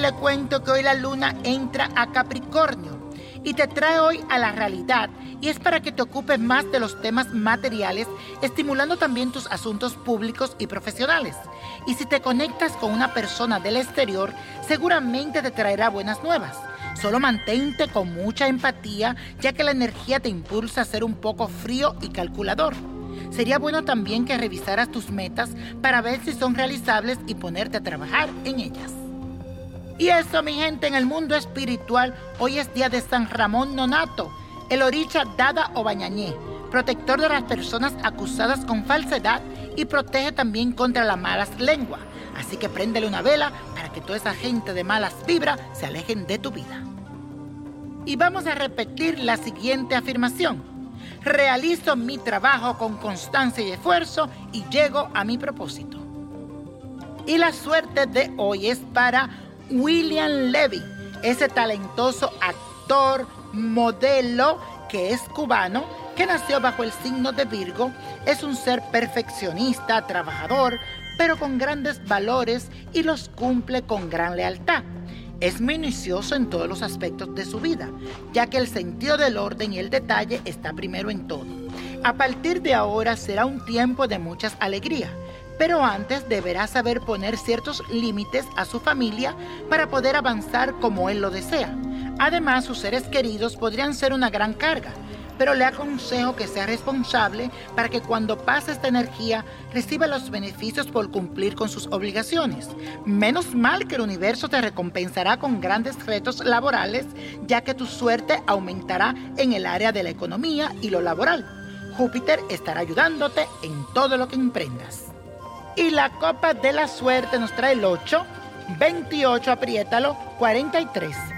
le cuento que hoy la luna entra a Capricornio y te trae hoy a la realidad y es para que te ocupes más de los temas materiales, estimulando también tus asuntos públicos y profesionales. Y si te conectas con una persona del exterior, seguramente te traerá buenas nuevas. Solo mantente con mucha empatía, ya que la energía te impulsa a ser un poco frío y calculador. Sería bueno también que revisaras tus metas para ver si son realizables y ponerte a trabajar en ellas. Y eso, mi gente, en el mundo espiritual, hoy es día de San Ramón Nonato, el oricha Dada o Bañañé, protector de las personas acusadas con falsedad y protege también contra las malas lenguas. Así que préndele una vela para que toda esa gente de malas vibras se alejen de tu vida. Y vamos a repetir la siguiente afirmación. Realizo mi trabajo con constancia y esfuerzo y llego a mi propósito. Y la suerte de hoy es para William Levy, ese talentoso actor, modelo que es cubano, que nació bajo el signo de Virgo, es un ser perfeccionista, trabajador, pero con grandes valores y los cumple con gran lealtad. Es minucioso en todos los aspectos de su vida, ya que el sentido del orden y el detalle está primero en todo. A partir de ahora será un tiempo de muchas alegrías, pero antes deberá saber poner ciertos límites a su familia para poder avanzar como él lo desea. Además, sus seres queridos podrían ser una gran carga, pero le aconsejo que sea responsable para que cuando pase esta energía reciba los beneficios por cumplir con sus obligaciones. Menos mal que el universo te recompensará con grandes retos laborales, ya que tu suerte aumentará en el área de la economía y lo laboral. Júpiter estará ayudándote en todo lo que emprendas. Y la copa de la suerte nos trae el 8, 28, apriétalo, 43.